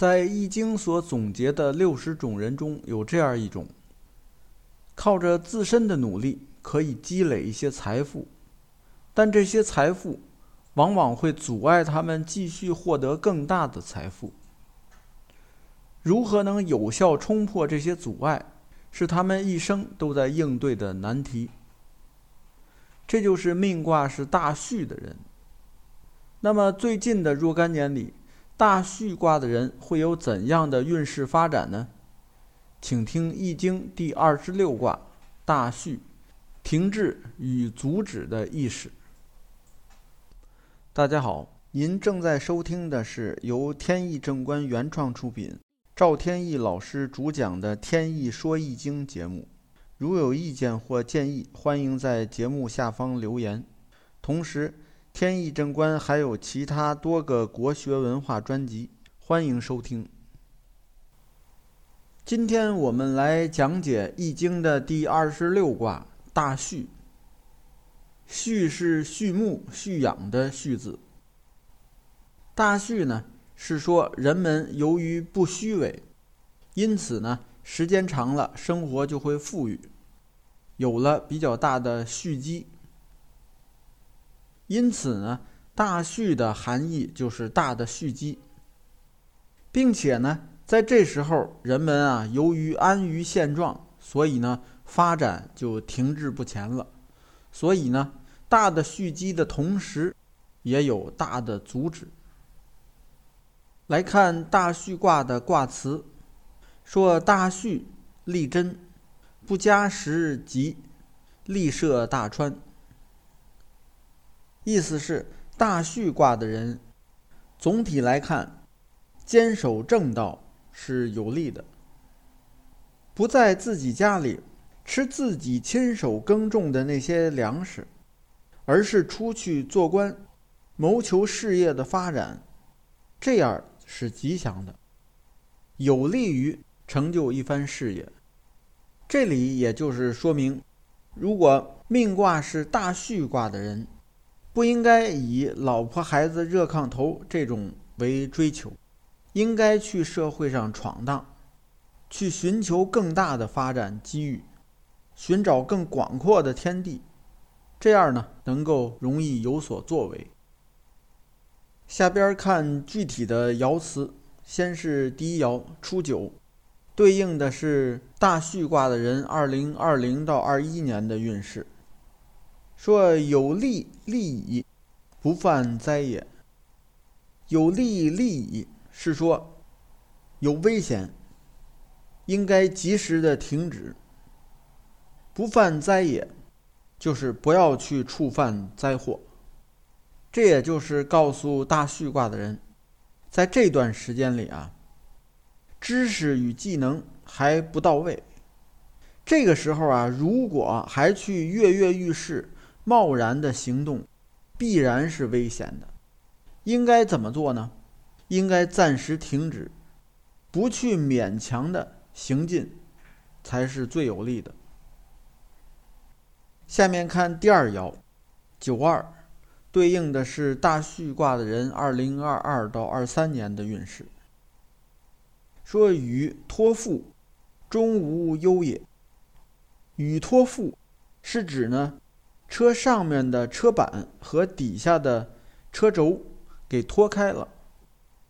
在《易经》所总结的六十种人中有这样一种，靠着自身的努力可以积累一些财富，但这些财富往往会阻碍他们继续获得更大的财富。如何能有效冲破这些阻碍，是他们一生都在应对的难题。这就是命卦是大戌的人。那么最近的若干年里，大戌卦的人会有怎样的运势发展呢？请听《易经》第二十六卦大戌，停滞与阻止的意识。大家好，您正在收听的是由天意正观原创出品。赵天意老师主讲的《天意说易经》节目，如有意见或建议，欢迎在节目下方留言。同时，天意正观还有其他多个国学文化专辑，欢迎收听。今天我们来讲解《易经》的第二十六卦大畜。畜是畜牧、畜养的畜字。大畜呢？是说，人们由于不虚伪，因此呢，时间长了，生活就会富裕，有了比较大的蓄积。因此呢，大蓄的含义就是大的蓄积，并且呢，在这时候，人们啊，由于安于现状，所以呢，发展就停滞不前了。所以呢，大的蓄积的同时，也有大的阻止。来看大戌卦的卦辞，说大戌利贞，不加时吉，利涉大川。意思是大戌卦的人，总体来看，坚守正道是有利的。不在自己家里吃自己亲手耕种的那些粮食，而是出去做官，谋求事业的发展，这样。是吉祥的，有利于成就一番事业。这里也就是说明，如果命卦是大戌卦的人，不应该以老婆孩子热炕头这种为追求，应该去社会上闯荡，去寻求更大的发展机遇，寻找更广阔的天地，这样呢，能够容易有所作为。下边看具体的爻辞，先是第一爻初九，对应的是大戌卦的人二零二零到二一年的运势。说有利利矣，不犯灾也。有利利矣是说有危险，应该及时的停止。不犯灾也，就是不要去触犯灾祸。这也就是告诉大戌卦的人，在这段时间里啊，知识与技能还不到位。这个时候啊，如果还去跃跃欲试、贸然的行动，必然是危险的。应该怎么做呢？应该暂时停止，不去勉强的行进，才是最有利的。下面看第二爻，九二。对应的是大戌卦的人，二零二二到二三年的运势。说与托付，终无忧也。与托付是指呢，车上面的车板和底下的车轴给脱开了，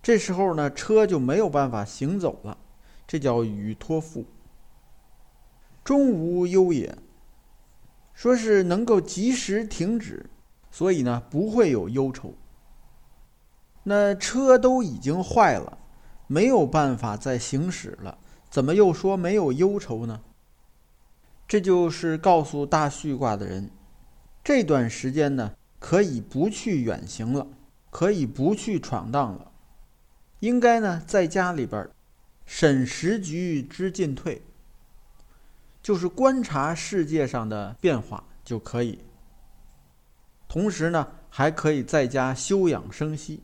这时候呢，车就没有办法行走了，这叫与托付。终无忧也，说是能够及时停止。所以呢，不会有忧愁。那车都已经坏了，没有办法再行驶了，怎么又说没有忧愁呢？这就是告诉大戌卦的人，这段时间呢，可以不去远行了，可以不去闯荡了，应该呢，在家里边审时局之进退，就是观察世界上的变化就可以。同时呢，还可以在家休养生息，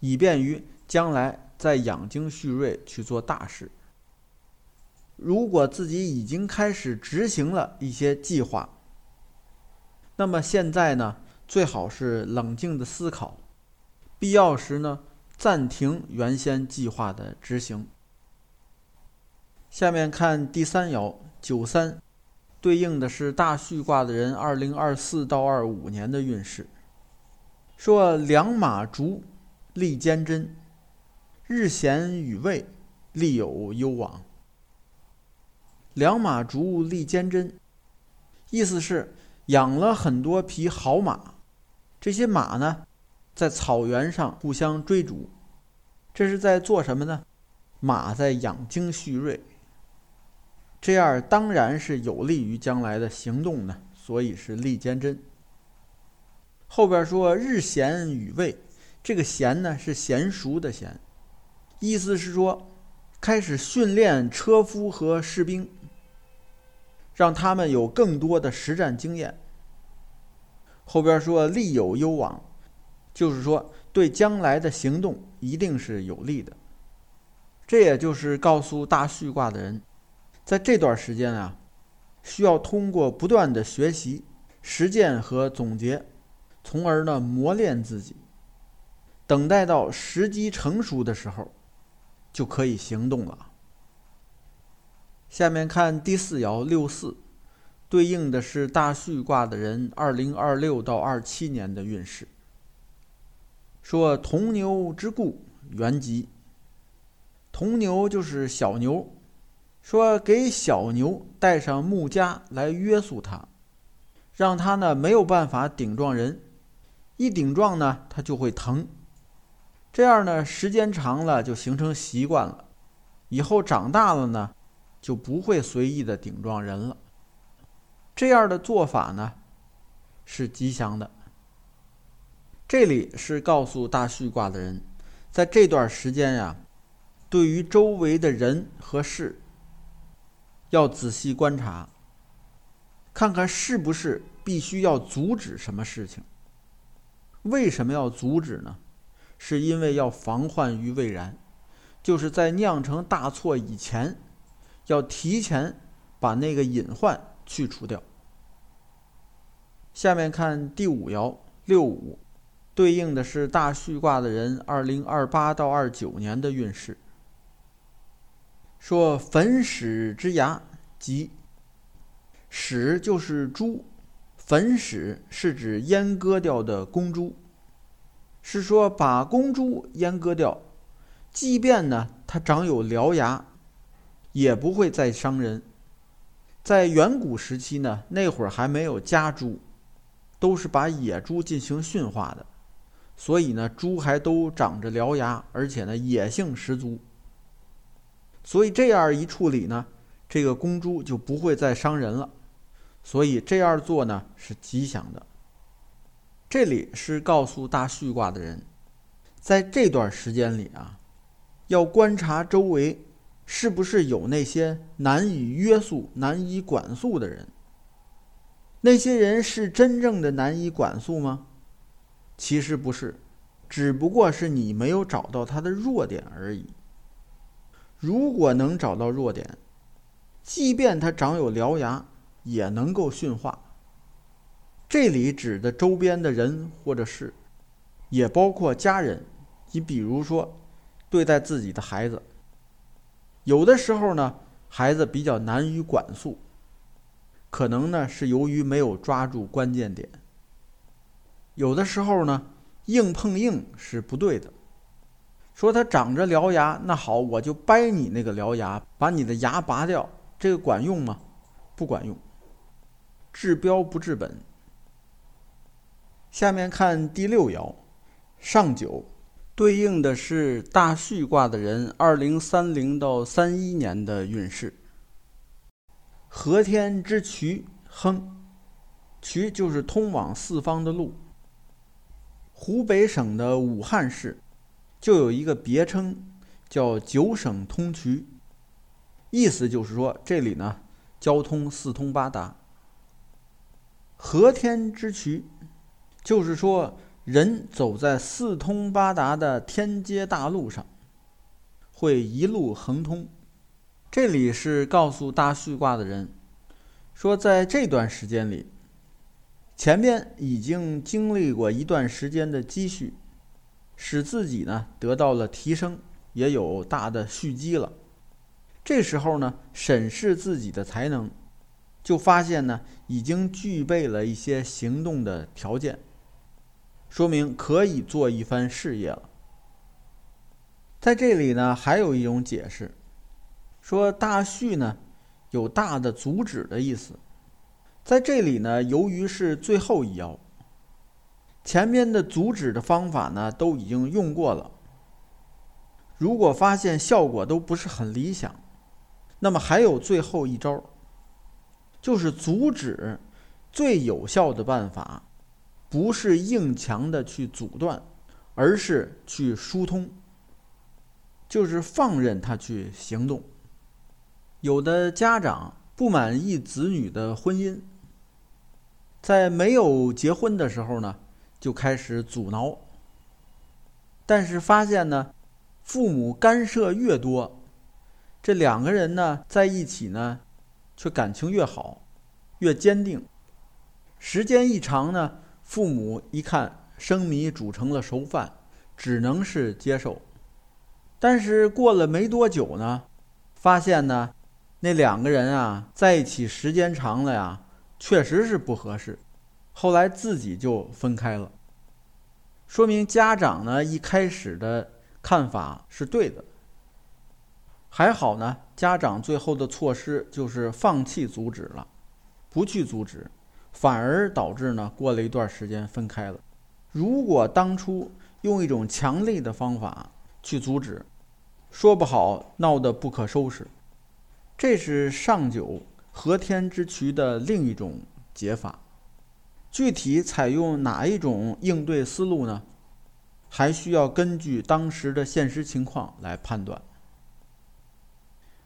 以便于将来再养精蓄锐去做大事。如果自己已经开始执行了一些计划，那么现在呢，最好是冷静的思考，必要时呢，暂停原先计划的执行。下面看第三爻九三，对应的是大畜卦的人二零二四到二五年的运势。说两马逐，利坚贞，日咸与未，利有攸往。两马逐，利坚贞，意思是养了很多匹好马，这些马呢，在草原上互相追逐，这是在做什么呢？马在养精蓄锐，这样当然是有利于将来的行动呢，所以是利坚贞。后边说日闲与未，这个闲呢是娴熟的闲，意思是说开始训练车夫和士兵，让他们有更多的实战经验。后边说利有攸往，就是说对将来的行动一定是有利的。这也就是告诉大畜卦的人，在这段时间啊，需要通过不断的学习、实践和总结。从而呢磨练自己，等待到时机成熟的时候，就可以行动了。下面看第四爻六四，对应的是大畜卦的人二零二六到二七年的运势。说铜牛之故，原吉。铜牛就是小牛，说给小牛带上木枷来约束它，让它呢没有办法顶撞人。一顶撞呢，它就会疼。这样呢，时间长了就形成习惯了。以后长大了呢，就不会随意的顶撞人了。这样的做法呢，是吉祥的。这里是告诉大畜卦的人，在这段时间呀，对于周围的人和事，要仔细观察，看看是不是必须要阻止什么事情。为什么要阻止呢？是因为要防患于未然，就是在酿成大错以前，要提前把那个隐患去除掉。下面看第五爻六五，对应的是大畜卦的人二零二八到二九年的运势。说焚始之牙，即始就是猪。焚始是指阉割掉的公猪，是说把公猪阉割掉，即便呢它长有獠牙，也不会再伤人。在远古时期呢，那会儿还没有家猪，都是把野猪进行驯化的，所以呢猪还都长着獠牙，而且呢野性十足。所以这样一处理呢，这个公猪就不会再伤人了。所以这样做呢是吉祥的。这里是告诉大畜卦的人，在这段时间里啊，要观察周围是不是有那些难以约束、难以管束的人。那些人是真正的难以管束吗？其实不是，只不过是你没有找到他的弱点而已。如果能找到弱点，即便他长有獠牙。也能够驯化。这里指的周边的人或者事，也包括家人。你比如说，对待自己的孩子，有的时候呢，孩子比较难于管束，可能呢是由于没有抓住关键点。有的时候呢，硬碰硬是不对的。说他长着獠牙，那好，我就掰你那个獠牙，把你的牙拔掉，这个管用吗？不管用。治标不治本。下面看第六爻，上九，对应的是大畜卦的人二零三零到三一年的运势。和天之渠，亨，渠就是通往四方的路。湖北省的武汉市就有一个别称，叫九省通衢，意思就是说这里呢交通四通八达。和天之渠，就是说人走在四通八达的天街大路上，会一路横通。这里是告诉大畜卦的人，说在这段时间里，前边已经经历过一段时间的积蓄，使自己呢得到了提升，也有大的蓄积了。这时候呢，审视自己的才能，就发现呢已经具备了一些行动的条件，说明可以做一番事业了。在这里呢，还有一种解释，说大畜呢有大的阻止的意思。在这里呢，由于是最后一爻，前面的阻止的方法呢都已经用过了。如果发现效果都不是很理想，那么还有最后一招，就是阻止最有效的办法，不是硬强的去阻断，而是去疏通。就是放任他去行动。有的家长不满意子女的婚姻，在没有结婚的时候呢，就开始阻挠。但是发现呢，父母干涉越多，这两个人呢在一起呢，却感情越好，越坚定。时间一长呢，父母一看生米煮成了熟饭，只能是接受。但是过了没多久呢，发现呢，那两个人啊在一起时间长了呀，确实是不合适，后来自己就分开了。说明家长呢一开始的看法是对的。还好呢，家长最后的措施就是放弃阻止了，不去阻止，反而导致呢过了一段时间分开了。如果当初用一种强力的方法去阻止，说不好，闹得不可收拾。这是上九和天之渠的另一种解法。具体采用哪一种应对思路呢？还需要根据当时的现实情况来判断。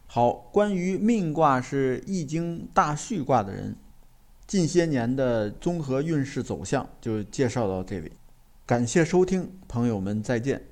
好，关于命卦是易经大畜卦的人，近些年的综合运势走向就介绍到这里。感谢收听，朋友们再见。